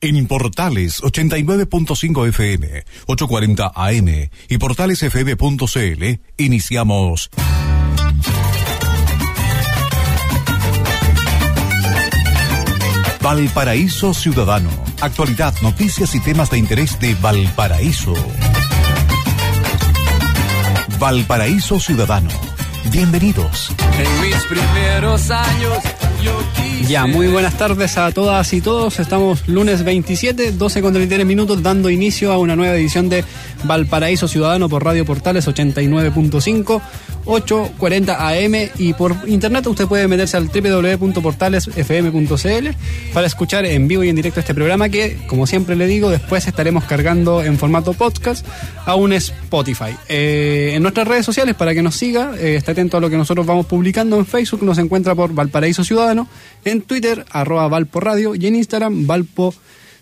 En Portales 89.5 FM, 840 AM y portalesfm.cl iniciamos Valparaíso Ciudadano. Actualidad, noticias y temas de interés de Valparaíso. Valparaíso Ciudadano. Bienvenidos. En mis primeros años ya, muy buenas tardes a todas y todos. Estamos lunes 27, 12 con 33 minutos, dando inicio a una nueva edición de Valparaíso Ciudadano por Radio Portales 89.5. 8.40 AM y por internet usted puede meterse al www.portalesfm.cl para escuchar en vivo y en directo este programa que, como siempre le digo, después estaremos cargando en formato podcast a un Spotify. Eh, en nuestras redes sociales, para que nos siga, eh, esté a lo que nosotros vamos publicando en Facebook, nos encuentra por Valparaíso Ciudadano, en Twitter, arroba Valpo Radio y en Instagram, Valpo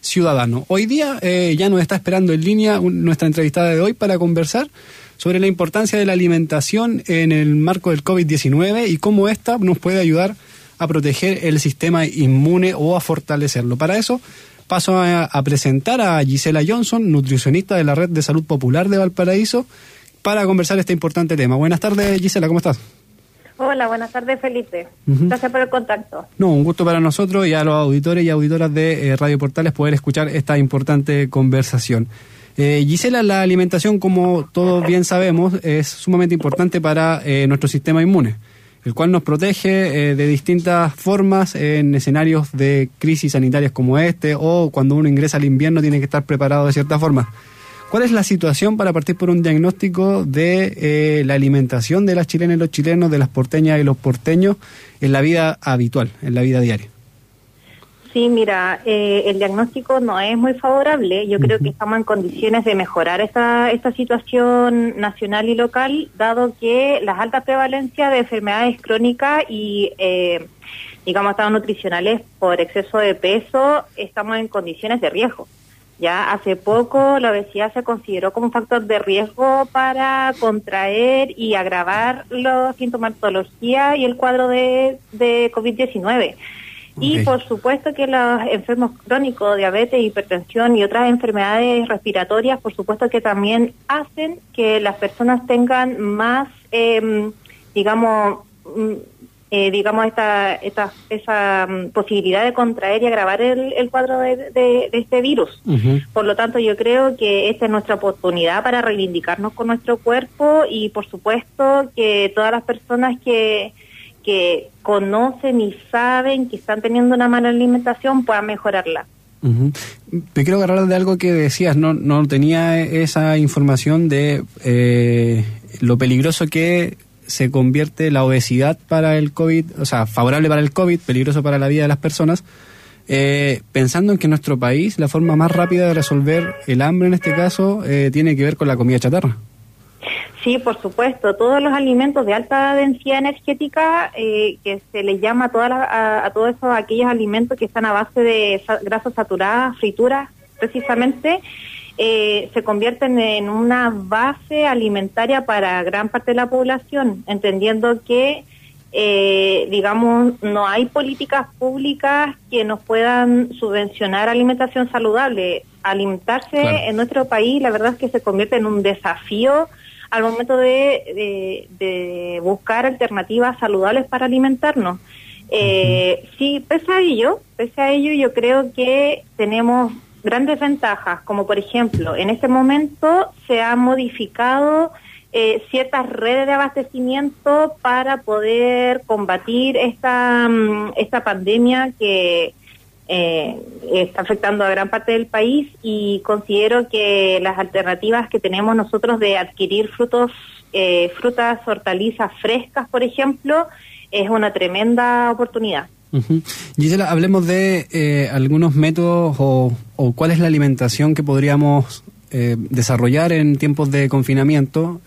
Ciudadano. Hoy día eh, ya nos está esperando en línea nuestra entrevistada de hoy para conversar sobre la importancia de la alimentación en el marco del COVID-19 y cómo ésta nos puede ayudar a proteger el sistema inmune o a fortalecerlo. Para eso paso a, presentar a Gisela Johnson, nutricionista de la Red de Salud Popular de Valparaíso, para conversar este importante tema. Buenas tardes, Gisela, ¿cómo estás? Hola, buenas tardes, Felipe. Gracias por el contacto. No, un gusto para nosotros y a los auditores y auditoras de eh, Radio Portales poder escuchar esta importante conversación. Eh, Gisela, la alimentación, como todos bien sabemos, es sumamente importante para eh, nuestro sistema inmune, el cual nos protege de distintas formas en escenarios de crisis sanitarias como este o cuando uno ingresa al invierno tiene que estar preparado de cierta forma. ¿Cuál es la situación para partir por un diagnóstico de la alimentación de las chilenas y los chilenos, de las porteñas y los porteños en la vida habitual, en la vida diaria? Sí, mira, eh, el diagnóstico no es muy favorable. Yo creo que estamos en condiciones de mejorar esta, esta situación nacional y local, dado que las altas prevalencias de enfermedades crónicas y, eh, digamos, estados nutricionales por exceso de peso, estamos en condiciones de riesgo. Ya hace poco la obesidad se consideró como un factor de riesgo para contraer y agravar la sintomatología y el cuadro de, de COVID-19. Y por supuesto que los enfermos crónicos, diabetes, hipertensión y otras enfermedades respiratorias, por supuesto que también hacen que las personas tengan más, em, digamos, mm, eh, digamos, esta, esta, esa mm, posibilidad de contraer y agravar el, cuadro de, este virus. Por lo tanto, yo creo que esta es nuestra oportunidad para reivindicarnos con nuestro cuerpo y, por supuesto, que todas las personas que que conocen y saben que están teniendo una mala alimentación puedan mejorarla. Te quiero agarrar de algo que decías, no, no tenía esa información de eh, lo peligroso que se convierte la obesidad para el COVID, o sea, favorable para el COVID, peligroso para la vida de las personas, eh, pensando en que en nuestro país la forma más rápida de resolver el hambre en este caso eh, tiene que ver con la comida chatarra. Sí, por supuesto. Todos los alimentos de alta densidad energética, eh, que se les llama a, todas a, todos esos aquellos alimentos que están a base de grasas saturadas, frituras, precisamente, eh, se convierten en una base alimentaria para gran parte de la población, entendiendo que, eh, digamos, no hay políticas públicas que nos puedan subvencionar alimentación saludable. Alimentarse en nuestro país, la verdad es que se convierte en un desafío al momento de, de, buscar alternativas saludables para alimentarnos. Eh, sí, pese a ello, pese a ello, yo creo que tenemos grandes ventajas, como por ejemplo, en este momento se han modificado eh, ciertas redes de abastecimiento para poder combatir esta, mm, esta pandemia que eh, está afectando a gran parte del país y considero que las alternativas que tenemos nosotros de adquirir frutos, eh, frutas, hortalizas frescas, por ejemplo, es una tremenda oportunidad. Gisela, hablemos de eh, algunos métodos o, cuál es la alimentación que podríamos eh, desarrollar en tiempos de confinamiento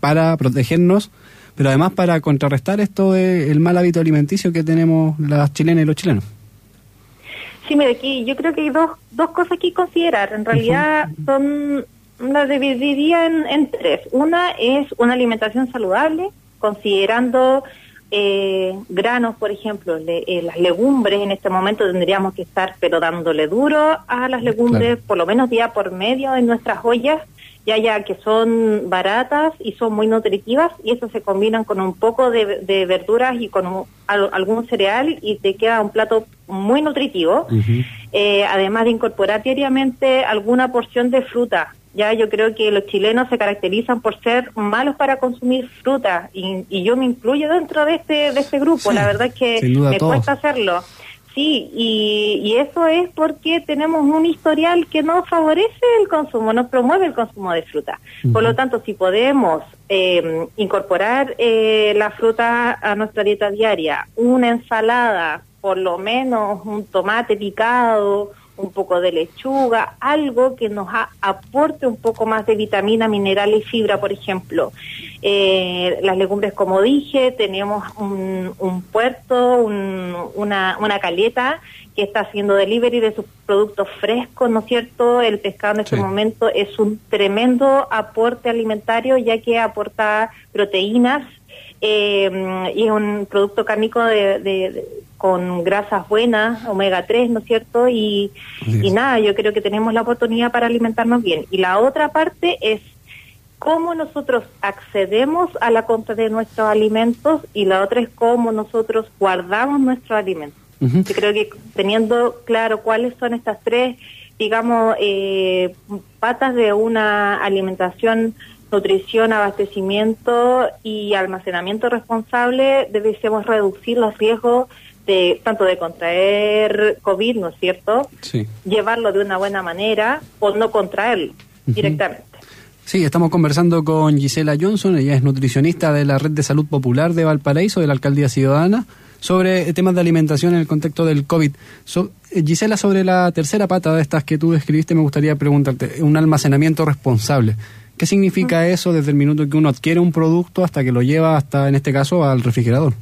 para protegernos, pero además para contrarrestar esto del mal hábito alimenticio que tenemos las chilenas y los chilenos. Sí, mire, aquí yo creo que hay dos, dos cosas que considerar. En realidad son, las dividiría en, en tres. Una es una alimentación saludable, considerando eh, granos, por ejemplo, eh, las legumbres en este momento tendríamos que estar pero dándole duro a las legumbres por lo menos día por medio en nuestras ollas, ya ya que son baratas y son muy nutritivas y eso se combinan con un poco de, verduras y con algún cereal y te queda un plato muy nutritivo, eh, además de incorporar diariamente alguna porción de fruta ya yo creo que los chilenos se caracterizan por ser malos para consumir fruta y, yo me incluyo dentro de este de este grupo. la verdad es que me cuesta hacerlo. Sí, y, eso es porque tenemos un historial que no favorece el consumo, no promueve el consumo de fruta. Por lo tanto, si podemos eh, incorporar eh, la fruta a nuestra dieta diaria, una ensalada, por lo menos un tomate picado, un poco de lechuga, algo que nos aporte un poco más de vitamina, mineral y fibra, por ejemplo. Eh, las legumbres, como dije, tenemos un, puerto, una, una caleta que está haciendo delivery de sus productos frescos, ¿no es cierto? El pescado en este momento es un tremendo aporte alimentario ya que aporta proteínas eh, y es un producto cárnico de, con grasas buenas, omega 3, ¿no es cierto? Y, y nada, yo creo que tenemos la oportunidad para alimentarnos bien. Y la otra parte es cómo nosotros accedemos a la compra de nuestros alimentos y la otra es cómo nosotros guardamos nuestros alimentos. Yo creo que teniendo claro cuáles son estas tres, digamos, eh, patas de una alimentación nutrición, abastecimiento y almacenamiento responsable, debemos reducir los riesgos de tanto de contraer COVID, ¿no es cierto? Sí. Llevarlo de una buena manera o no contraerlo directamente. Sí, estamos conversando con Gisela Johnson, ella es nutricionista de la Red de Salud Popular de Valparaíso, de la Alcaldía Ciudadana, sobre temas de alimentación en el contexto del COVID. Eh, Gisela, sobre la tercera pata de estas que tú describiste, me gustaría preguntarte, un almacenamiento responsable. ¿Qué significa eso desde el minuto que uno adquiere un producto hasta que lo lleva hasta, en este caso, al refrigerador?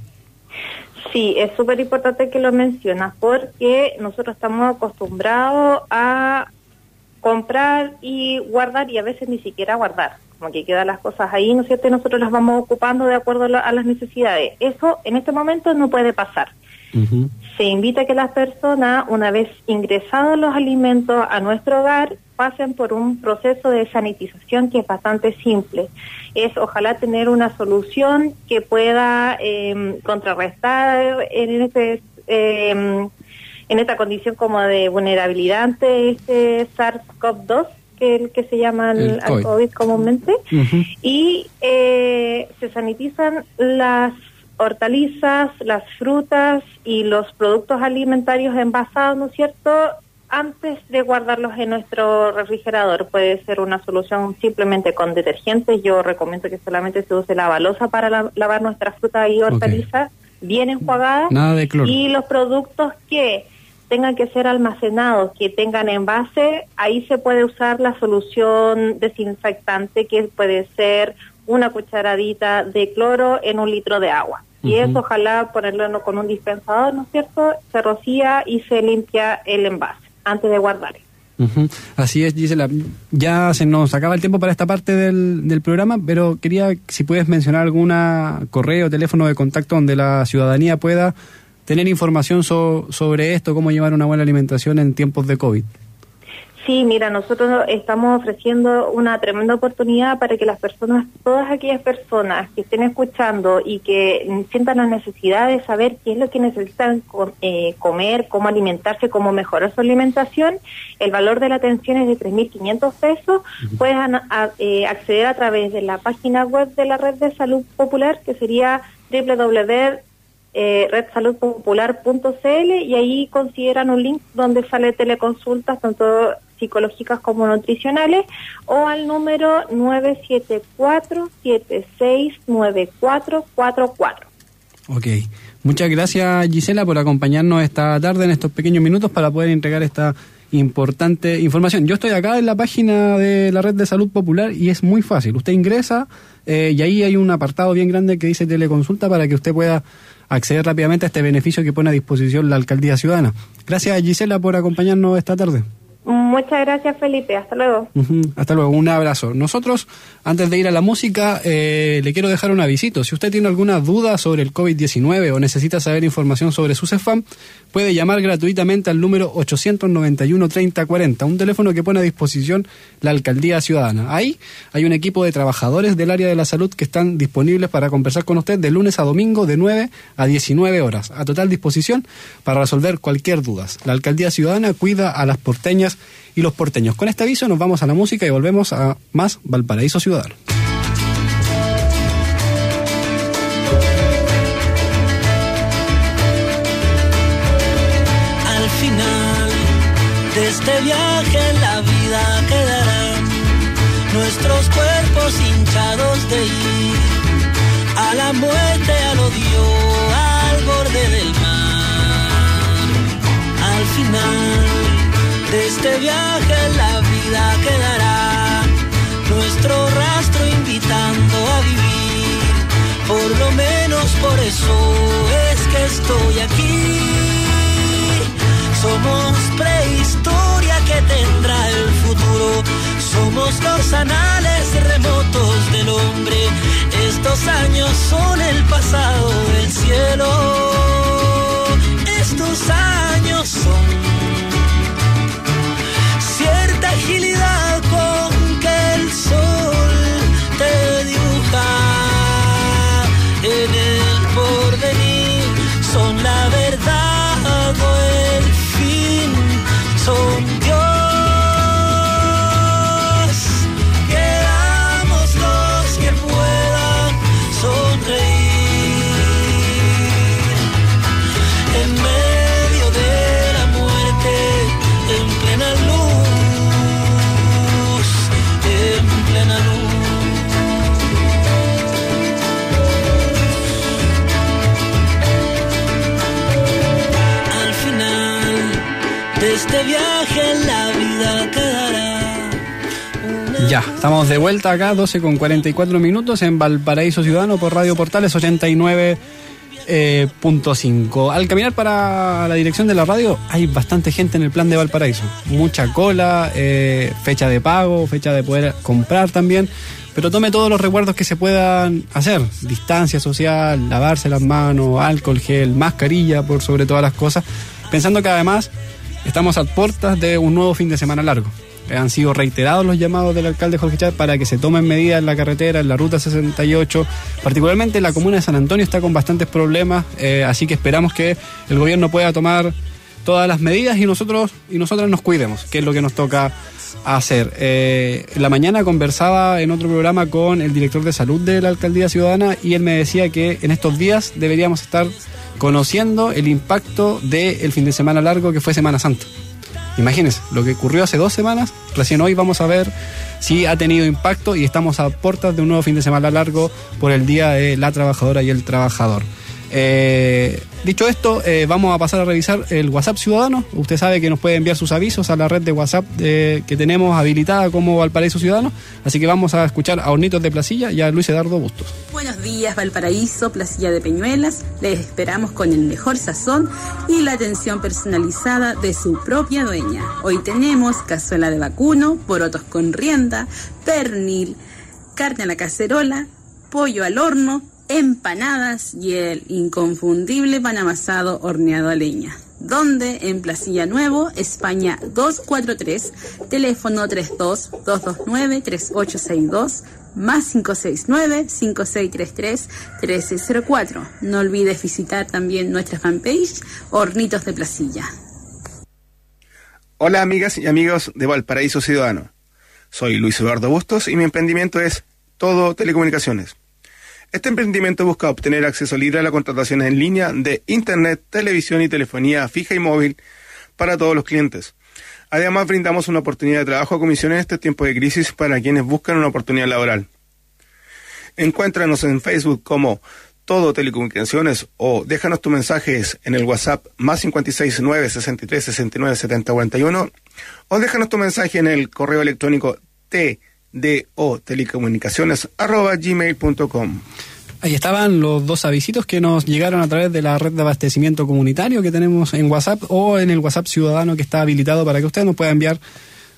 Sí, es súper importante que lo mencionas porque nosotros estamos acostumbrados a comprar y guardar y a veces ni siquiera guardar, como que quedan las cosas ahí, ¿no es cierto? Y nosotros las vamos ocupando de acuerdo a, las necesidades. Eso en este momento no puede pasar. Se invita a que las personas, una vez ingresados los alimentos a nuestro hogar, pasen por un proceso de sanitización que es bastante simple. Es ojalá tener una solución que pueda em, contrarrestar en este em, en esta condición como de vulnerabilidad ante este SARS-CoV-2 que, que se llama el, COVID. comúnmente y eh, se sanitizan las hortalizas, las frutas y los productos alimentarios envasados, ¿no es cierto? antes de guardarlos en nuestro refrigerador. Puede ser una solución simplemente con detergentes. Yo recomiendo que solamente se use la balosa para lavar nuestra fruta y hortalizas bien enjuagadas. Nada de cloro. Y los productos que tengan que ser almacenados, que tengan envase, ahí se puede usar la solución desinfectante que puede ser una cucharadita de cloro en un litro de agua. Y eso ojalá ponerlo con un dispensador, ¿no es cierto? Se rocía y se limpia el envase antes de guardar. Así es, Gisela. Ya se nos acaba el tiempo para esta parte del, del programa, pero quería si puedes mencionar alguna correo, teléfono de contacto donde la ciudadanía pueda tener información sobre esto, cómo llevar una buena alimentación en tiempos de COVID. Sí, mira, nosotros estamos ofreciendo una tremenda oportunidad para que las personas, todas aquellas personas que estén escuchando y que sientan la necesidad de saber qué es lo que necesitan eh, comer, cómo alimentarse, cómo mejorar su alimentación, el valor de la atención es de 3.500 pesos, puedan eh, acceder a través de la página web de la Red de Salud Popular, que sería www eh, redsaludpopular.cl y ahí consideran un link donde sale teleconsultas tanto psicológicas como nutricionales o al número 974-769444. Ok, muchas gracias Gisela por acompañarnos esta tarde en estos pequeños minutos para poder entregar esta importante información. Yo estoy acá en la página de la red de salud popular y es muy fácil. Usted ingresa eh, y ahí hay un apartado bien grande que dice teleconsulta para que usted pueda acceder rápidamente a este beneficio que pone a disposición la alcaldía ciudadana. Gracias Gisela por acompañarnos esta tarde. Muchas gracias, Felipe. Hasta luego. Hasta luego. Un abrazo. Nosotros, antes de ir a la música, eh, le quiero dejar un avisito. Si usted tiene alguna duda sobre el COVID-19 o necesita saber información sobre su CEFAM, puede llamar gratuitamente al número 891-3040, un teléfono que pone a disposición la Alcaldía Ciudadana. Ahí hay un equipo de trabajadores del área de la salud que están disponibles para conversar con usted de lunes a domingo de 9 a 19 horas, a total disposición para resolver cualquier duda. La Alcaldía Ciudadana cuida a las porteñas y los porteños. Con este aviso nos vamos a la música y volvemos a más Valparaíso Ciudadano. Al final de este viaje la vida quedarán nuestros cuerpos hinchados de ir a la muerte, al odio, al borde del mar. Al final de este viaje la vida quedará nuestro rastro invitando a vivir. Por lo menos por eso es que estoy aquí. Somos prehistoria que tendrá el futuro. Somos los anales remotos del hombre. Estos años son el pasado del cielo. Estos años son agilidad con que el sol te dibuja. En el porvenir son la verdad o el fin son Ya, estamos de vuelta acá, 12 con 44 minutos en Valparaíso Ciudadano por Radio Portales 89. Eh, punto 5. Al caminar para la dirección de la radio hay bastante gente en el plan de Valparaíso. Mucha cola, eh, fecha de pago, fecha de poder comprar también. Pero tome todos los recuerdos que se puedan hacer. Distancia social, lavarse las manos, alcohol gel, mascarilla por sobre todas las cosas. Pensando que además Estamos a puertas de un nuevo fin de semana largo. Han sido reiterados los llamados del alcalde Jorge Chávez para que se tomen medidas en la carretera, en la ruta 68. Particularmente la comuna de San Antonio está con bastantes problemas, eh, así que esperamos que el gobierno pueda tomar todas las medidas y nosotros y nosotras nos cuidemos, que es lo que nos toca hacer. Eh, la mañana conversaba en otro programa con el director de salud de la alcaldía ciudadana y él me decía que en estos días deberíamos estar conociendo el impacto del fin de semana largo que fue Semana Santa. Imagínense, lo que ocurrió hace dos semanas, recién hoy vamos a ver si ha tenido impacto y estamos a puertas de un nuevo fin de semana largo por el Día de la Trabajadora y el Trabajador. Eh, dicho esto, eh, vamos a pasar a revisar el WhatsApp Ciudadano. Usted sabe que nos puede enviar sus avisos a la red de WhatsApp eh, que tenemos habilitada como Valparaíso Ciudadano. Así que vamos a escuchar a Hornitos de Placilla y a Luis Eduardo Bustos. Buenos días, Valparaíso, Placilla de Peñuelas. Les esperamos con el mejor sazón y la atención personalizada de su propia dueña. Hoy tenemos cazuela de vacuno, porotos con rienda, pernil, carne a la cacerola, pollo al horno empanadas y el inconfundible pan amasado horneado a leña. Donde en Placilla Nuevo, España 243, teléfono 32-229-3862, más 569-5633-1304. No olvides visitar también nuestra fanpage Hornitos de Placilla. Hola amigas y amigos de Valparaíso Ciudadano. Soy Luis Eduardo Bustos y mi emprendimiento es Todo Telecomunicaciones este emprendimiento busca obtener acceso libre a las contrataciones en línea de Internet, televisión y telefonía fija y móvil para todos los clientes. Además, brindamos una oportunidad de trabajo a comisiones en este tiempo de crisis para quienes buscan una oportunidad laboral. Encuéntranos en Facebook como Todo Telecomunicaciones o déjanos tus mensajes en el WhatsApp más 569 63 69 70 41 o déjanos tu mensaje en el correo electrónico t o telecomunicaciones arroba gmail.com. Ahí estaban los dos avisitos que nos llegaron a través de la red de abastecimiento comunitario que tenemos en WhatsApp o en el WhatsApp ciudadano que está habilitado para que usted nos pueda enviar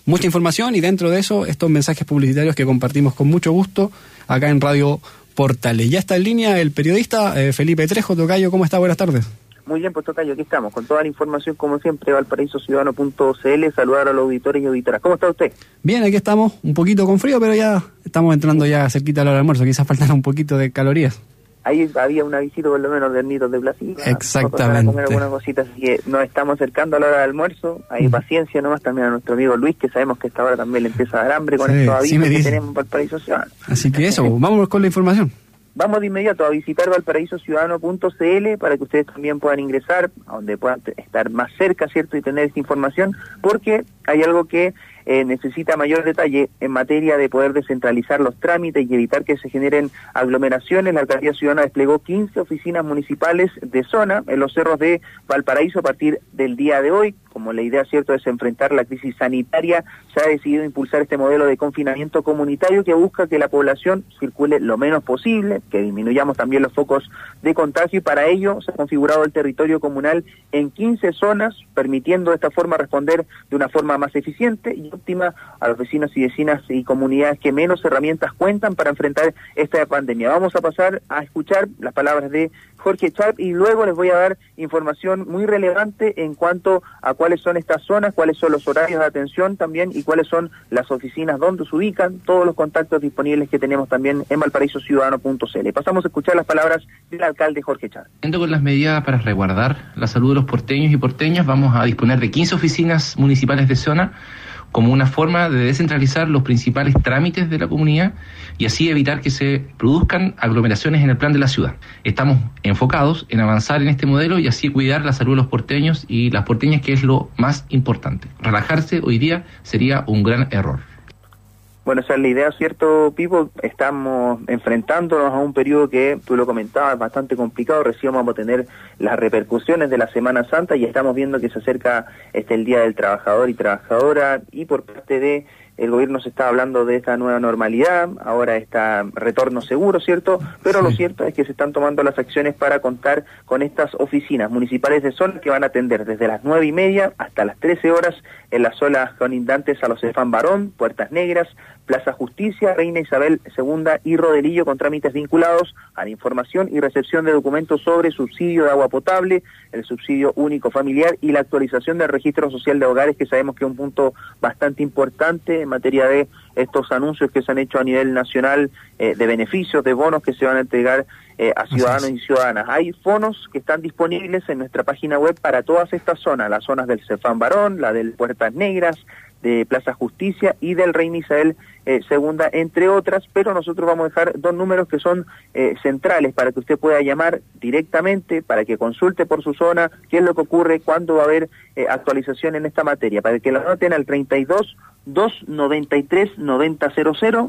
mucha información y dentro de eso estos mensajes publicitarios que compartimos con mucho gusto acá en Radio Portales. Ya está en línea el periodista eh, Felipe Trejo Tocayo. ¿Cómo está? Buenas tardes. Muy bien, pues Tocayo, aquí estamos, con toda la información, como siempre, valparaísociudadano.cl, saludar a los auditores y auditoras. ¿Cómo está usted? Bien, aquí estamos, un poquito con frío, pero ya estamos entrando ya cerquita a la hora del almuerzo, quizás faltan un poquito de calorías. Ahí había una visita por lo menos de Nidos de Plaza. Exactamente. comer algunas cositas, así que nos estamos acercando a la hora del almuerzo. Hay paciencia nomás también a nuestro amigo Luis, que sabemos que esta hora también le empieza a dar hambre con estos avisos que tenemos en Valparaíso Ciudadano. Así que eso, vamos con la información. Vamos de inmediato a visitar valparaísociudadano.cl para que ustedes también puedan ingresar, a donde puedan estar más cerca, ¿cierto? Y tener esta información, porque hay algo que eh, necesita mayor detalle en materia de poder descentralizar los trámites y evitar que se generen aglomeraciones. La Alcaldía Ciudadana desplegó 15 oficinas municipales de zona en los cerros de Valparaíso a partir del día de hoy. Como la idea, cierto, es enfrentar la crisis sanitaria, se ha decidido impulsar este modelo de confinamiento comunitario que busca que la población circule lo menos posible, que disminuyamos también los focos de contagio y para ello se ha configurado el territorio comunal en 15 zonas, permitiendo de esta forma responder de una forma más eficiente a los vecinos y vecinas y comunidades que menos herramientas cuentan para enfrentar esta pandemia. Vamos a pasar a escuchar las palabras de Jorge Charp y luego les voy a dar información muy relevante en cuanto a cuáles son estas zonas, cuáles son los horarios de atención también y cuáles son las oficinas donde se ubican, todos los contactos disponibles que tenemos también en valparaísociudadano.cl. Pasamos a escuchar las palabras del alcalde Jorge Charp. Con las medidas para resguardar la salud de los porteños y porteñas, vamos a disponer de 15 oficinas municipales de zona como una forma de descentralizar los principales trámites de la comunidad y así evitar que se produzcan aglomeraciones en el plan de la ciudad. Estamos enfocados en avanzar en este modelo y así cuidar la salud de los porteños y las porteñas, que es lo más importante. Relajarse hoy día sería un gran error. Bueno, esa es la idea, ¿cierto, Pipo? Estamos enfrentándonos a un periodo que, tú lo comentabas, bastante complicado. Recién vamos a tener las repercusiones de la Semana Santa y estamos viendo que se acerca este el Día del Trabajador y Trabajadora y por parte de el gobierno se está hablando de esta nueva normalidad, ahora está retorno seguro, ¿cierto? Pero lo cierto es que se están tomando las acciones para contar con estas oficinas municipales de zona que van a atender desde las nueve y media hasta las trece horas en las zonas conindantes a los Efan Barón, Puertas Negras, Plaza Justicia, Reina Isabel II y Rodelillo con trámites vinculados a la información y recepción de documentos sobre subsidio de agua potable, el subsidio único familiar y la actualización del registro social de hogares, que sabemos que es un punto bastante importante materia de estos anuncios que se han hecho a nivel nacional eh, de beneficios, de bonos que se van a entregar eh, a ciudadanos y ciudadanas. Hay fonos que están disponibles en nuestra página web para todas estas zonas, las zonas del Cefán Barón, la del Puertas Negras, de Plaza Justicia y del Reina Isabel eh, segunda, entre otras, pero nosotros vamos a dejar dos números que son eh, centrales para que usted pueda llamar directamente, para que consulte por su zona qué es lo que ocurre, cuándo va a haber eh, actualización en esta materia, para que la noten al 32 293 9000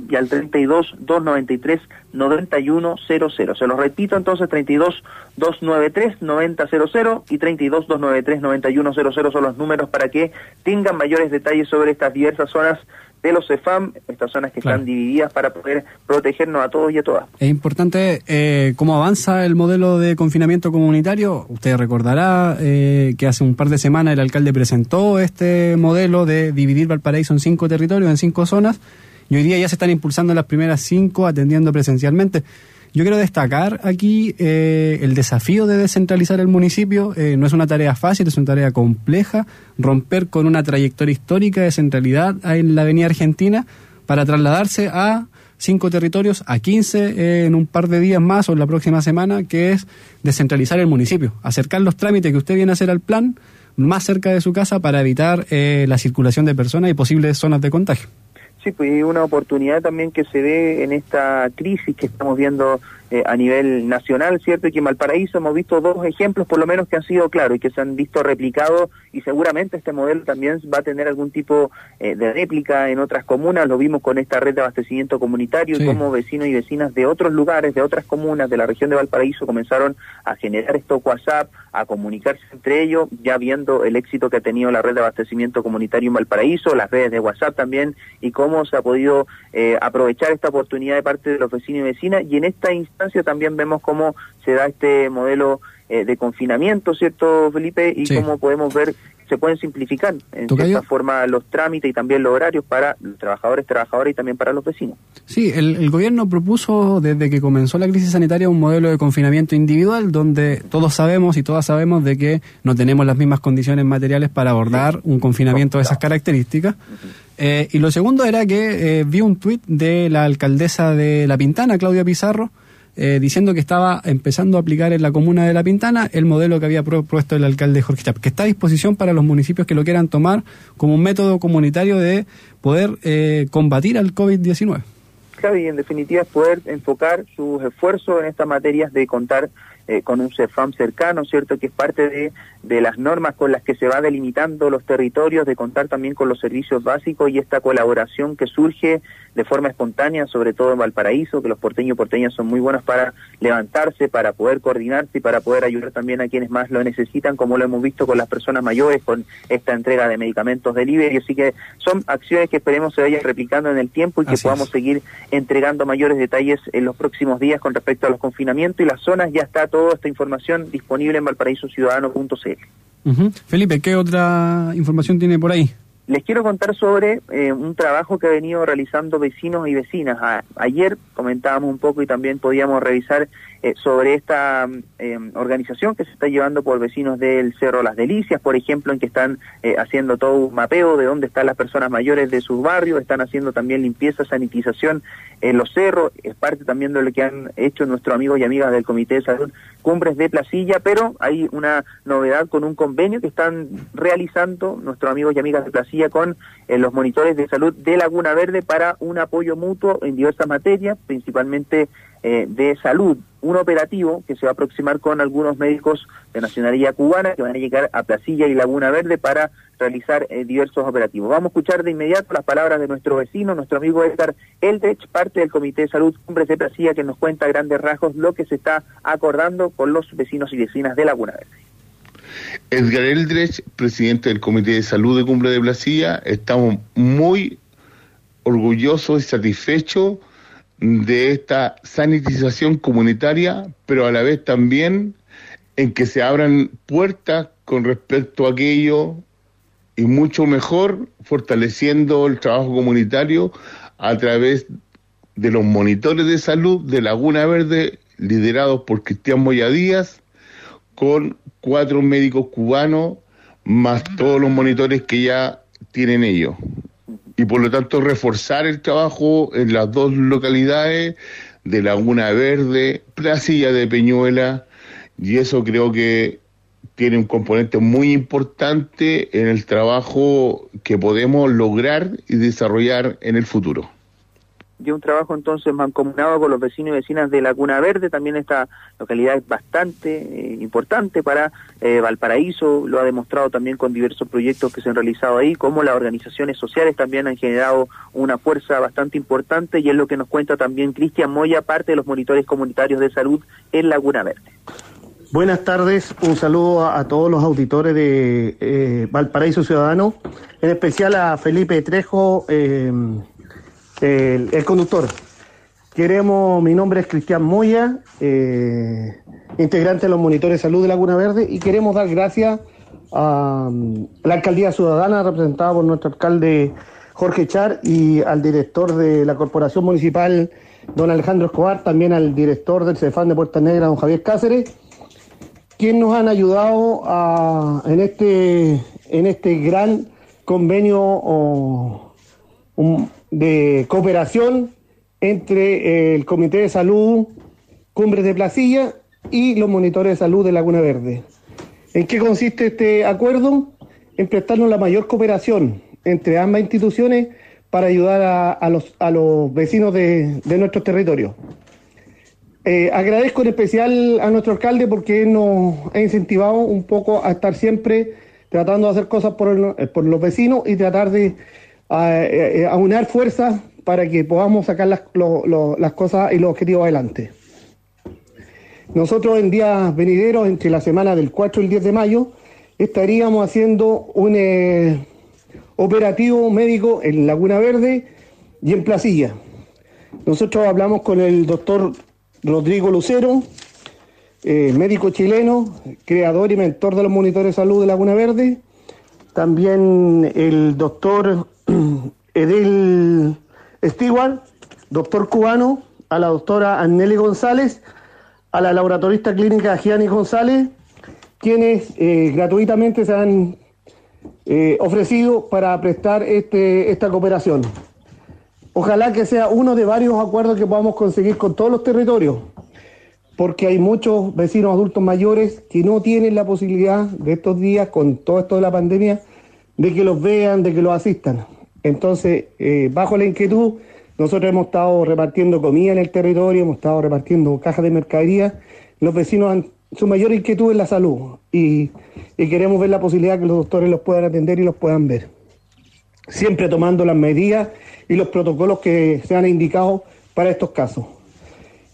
y al 32 293 9100. Se los repito entonces 32 293 9000 y 32 293 9100 son los números para que tengan mayores detalles sobre estas diversas zonas de los CEFAM, estas zonas que están divididas para poder protegernos a todos y a todas. Es importante eh, cómo avanza el modelo de confinamiento comunitario. Usted recordará eh, que hace un par de semanas el alcalde presentó este modelo de dividir Valparaíso en cinco territorios, en cinco zonas, y hoy día ya se están impulsando las primeras cinco atendiendo presencialmente. Yo quiero destacar aquí eh, el desafío de descentralizar el municipio. Eh, no es una tarea fácil, es una tarea compleja. Romper con una trayectoria histórica de centralidad en la Avenida Argentina para trasladarse a cinco territorios, a 15 eh, en un par de días más o en la próxima semana, que es descentralizar el municipio, acercar los trámites que usted viene a hacer al plan más cerca de su casa para evitar la circulación de personas y posibles zonas de contagio. Sí, pues una oportunidad también que se ve en esta crisis que estamos viendo eh, a nivel nacional, ¿cierto? Y que en Valparaíso hemos visto dos ejemplos por lo menos que han sido claros y que se han visto replicados y seguramente este modelo también va a tener algún tipo eh, de réplica en otras comunas, lo vimos con esta red de abastecimiento comunitario y cómo vecinos y vecinas de otros lugares, de otras comunas de la región de Valparaíso comenzaron a generar esto WhatsApp, a comunicarse entre ellos, ya viendo el éxito que ha tenido la red de abastecimiento comunitario en Valparaíso, las redes de WhatsApp también y cómo se ha podido eh, aprovechar esta oportunidad de parte de los vecinos y vecinas. Y en esta instancia también vemos cómo se da este modelo eh, de confinamiento, ¿cierto, Felipe? Y cómo podemos ver se pueden simplificar en cierta forma los trámites y también los horarios para los trabajadores, trabajadoras y también para los vecinos. Sí, el, gobierno propuso desde que comenzó la crisis sanitaria un modelo de confinamiento individual donde todos sabemos y todas sabemos de que no tenemos las mismas condiciones materiales para abordar un confinamiento de esas características. Eh, y lo segundo era que eh, vi un tuit de la alcaldesa de La Pintana, Claudia Pizarro, eh, diciendo que estaba empezando a aplicar en la comuna de La Pintana el modelo que había propuesto el alcalde Jorge Chap, que está a disposición para los municipios que lo quieran tomar como un método comunitario de poder eh, combatir al COVID-19. Claro, y en definitiva es poder enfocar sus esfuerzos en estas materias de contar eh, con un CEFAM cercano, ¿cierto? Que es parte de, de, las normas con las que se va delimitando los territorios, de contar también con los servicios básicos y esta colaboración que surge de forma espontánea, sobre todo en Valparaíso, que los porteños y porteñas son muy buenos para levantarse, para poder coordinarse y para poder ayudar también a quienes más lo necesitan, como lo hemos visto con las personas mayores, con esta entrega de medicamentos delivery. Así que son acciones que esperemos se vayan replicando en el tiempo y que podamos seguir entregando mayores detalles en los próximos días con respecto a los confinamientos y las zonas. Ya está toda esta información disponible en valparaísociudadano.cl. Felipe, ¿qué otra información tiene por ahí? Les quiero contar sobre eh, un trabajo que ha venido realizando vecinos y vecinas. ayer comentábamos un poco y también podíamos revisar eh, sobre esta eh, organización que se está llevando por vecinos del Cerro Las Delicias, por ejemplo, en que están haciendo todo un mapeo de dónde están las personas mayores de sus barrios, están haciendo también limpieza, sanitización en los cerros, es parte también de lo que han hecho nuestros amigos y amigas del Comité de Salud Cumbres de Placilla, pero hay una novedad con un convenio que están realizando nuestros amigos y amigas de Placilla con los monitores de salud de Laguna Verde para un apoyo mutuo en diversas materias, principalmente eh, de salud, un operativo que se va a aproximar con algunos médicos de nacionalidad cubana que van a llegar a Placilla y Laguna Verde para realizar eh, diversos operativos. Vamos a escuchar de inmediato las palabras de nuestro vecino, nuestro amigo Edgar Eldrech, parte del Comité de Salud Cumbres de Placilla, que nos cuenta a grandes rasgos lo que se está acordando con los vecinos y vecinas de Laguna Verde. Edgar Eldrech, presidente del Comité de Salud de Cumbre de Placilla, estamos muy orgullosos y satisfechos de esta sanitización comunitaria, pero a la vez también en que se abran puertas con respecto a aquello y mucho mejor fortaleciendo el trabajo comunitario a través de los monitores de salud de Laguna Verde liderados por Cristian Moya Díaz con cuatro médicos cubanos más todos los monitores que ya tienen ellos. Y por lo tanto reforzar el trabajo en las dos localidades de Laguna Verde, Placilla de Peñuela, y eso creo que tiene un componente muy importante en el trabajo que podemos lograr y desarrollar en el futuro y un trabajo entonces mancomunado con los vecinos y vecinas de Laguna Verde, también esta localidad es bastante eh, importante para eh, Valparaíso, lo ha demostrado también con diversos proyectos que se han realizado ahí, como las organizaciones sociales también han generado una fuerza bastante importante y es lo que nos cuenta también Cristian Moya, parte de los monitores comunitarios de salud en Laguna Verde. Buenas tardes, un saludo a, todos los auditores de eh, Valparaíso Ciudadano, en especial a Felipe Trejo, el, conductor. Queremos, mi nombre es Cristian Moya, eh, integrante de los monitores de salud de Laguna Verde, y queremos dar gracias a, la alcaldía ciudadana representada por nuestro alcalde Jorge Char y al director de la corporación municipal, don Alejandro Escobar, también al director del CEFAN de Puerta Negra, don Javier Cáceres, quienes nos han ayudado en, este, en este gran convenio de cooperación entre el Comité de Salud Cumbres de Placilla y los monitores de salud de Laguna Verde. ¿En qué consiste este acuerdo? En prestarnos la mayor cooperación entre ambas instituciones para ayudar a, los, a los, vecinos de, de nuestro territorio. Eh, agradezco en especial a nuestro alcalde porque nos ha incentivado un poco a estar siempre tratando de hacer cosas por, por los vecinos y tratar de a, a unar fuerzas para que podamos sacar las, las cosas y los objetivos adelante. Nosotros en días venideros, entre la semana del 4 y el 10 de mayo, estaríamos haciendo un eh, operativo médico en Laguna Verde y en Placilla. Nosotros hablamos con el doctor Rodrigo Lucero, eh, médico chileno, creador y mentor de los monitores de salud de Laguna Verde. También el doctor Edel Stewart, doctor cubano, a la doctora Anneli González, a la laboratorista clínica Gianni González, quienes eh, gratuitamente se han eh, ofrecido para prestar este, esta cooperación. Ojalá que sea uno de varios acuerdos que podamos conseguir con todos los territorios, porque hay muchos vecinos adultos mayores que no tienen la posibilidad de estos días, con todo esto de la pandemia, de que los vean, de que los asistan. Entonces, eh, bajo la inquietud, nosotros hemos estado repartiendo comida en el territorio, hemos estado repartiendo cajas de mercadería. Los vecinos han, su mayor inquietud es la salud y, queremos ver la posibilidad que los doctores los puedan atender y los puedan ver. Siempre tomando las medidas y los protocolos que se han indicado para estos casos.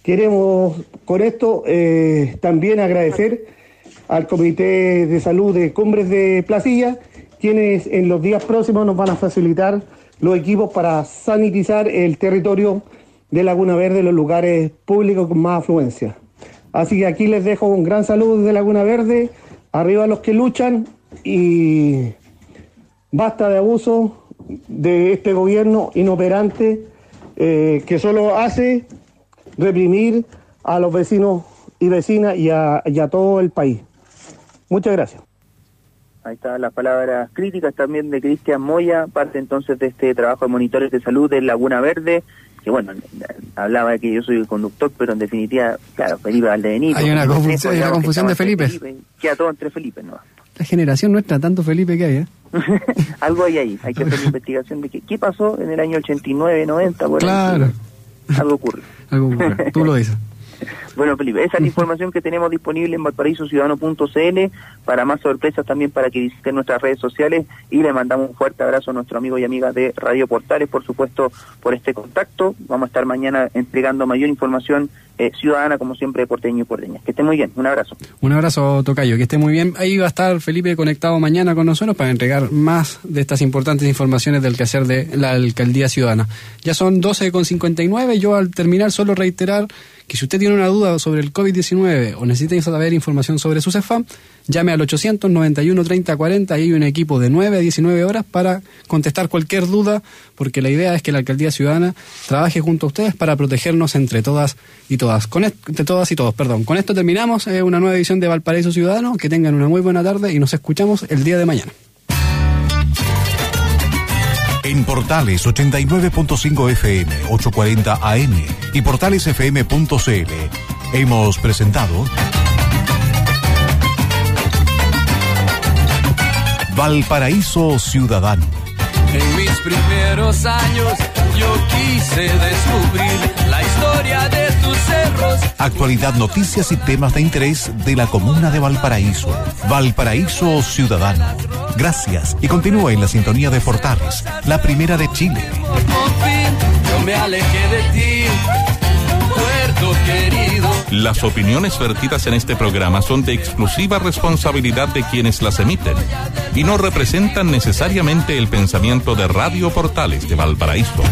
Queremos con esto eh, también agradecer al Comité de Salud de Cumbres de Placilla, quienes en los días próximos nos van a facilitar los equipos para sanitizar el territorio de Laguna Verde, los lugares públicos con más afluencia. Así que aquí les dejo un gran saludo de Laguna Verde, arriba los que luchan y basta de abuso de este gobierno inoperante eh, que solo hace reprimir a los vecinos y vecinas y a, y a todo el país. Muchas gracias. Ahí están las palabras críticas también de Cristian Moya, parte entonces de este trabajo de monitores de salud de Laguna Verde, que bueno, hablaba de que yo soy el conductor, pero en definitiva, claro, Felipe Valdebenito. Hay una confusión, hay una confusión de Felipe. Queda todo entre Felipe, ¿no? La generación nuestra, tanto Felipe que hay, ¿eh? Algo hay ahí, hay que hacer una investigación de qué, qué pasó en el año 89, 90, por Claro. ahí. Algo ocurre. Algo ocurre. Tú lo dices. Bueno, Felipe, esa es la información que tenemos disponible en valparaísociudadano.cl. Para más sorpresas también para que visiten nuestras redes sociales y le mandamos un fuerte abrazo a nuestro amigo y amiga de Radio Portales, por supuesto, por este contacto. Vamos a estar mañana entregando mayor información eh, ciudadana, como siempre, de porteño y porteña. Que esté muy bien, un abrazo. Un abrazo, Tocayo, que esté muy bien. Ahí va a estar Felipe conectado mañana con nosotros para entregar más de estas importantes informaciones del quehacer de la Alcaldía Ciudadana. Ya son 12.59. Yo al terminar solo reiterar que si usted tiene una duda sobre el COVID-19 o necesita saber información sobre su CEFAM, llame al 891 30 40 y hay un equipo de 9 a 19 horas para contestar cualquier duda, porque la idea es que la Alcaldía Ciudadana trabaje junto a ustedes para protegernos entre todas y todas. Con entre todas y todos, perdón. Con esto terminamos eh, una nueva edición de Valparaíso Ciudadano. Que tengan una muy buena tarde y nos escuchamos el día de mañana. En Portales 89.5 FM, 840 AM y portalesfm.cl hemos presentado Valparaíso Ciudadano. En mis primeros años yo quise descubrir la historia de tus cerros. Actualidad, noticias y temas de interés de la comuna de Valparaíso. Valparaíso Ciudadano. Gracias y continúa en la sintonía de Portales, la primera de Chile. Por fin yo me alejé de ti, puerto querido. Las opiniones vertidas en este programa son de exclusiva responsabilidad de quienes las emiten y no representan necesariamente el pensamiento de Radio Portales de Valparaíso.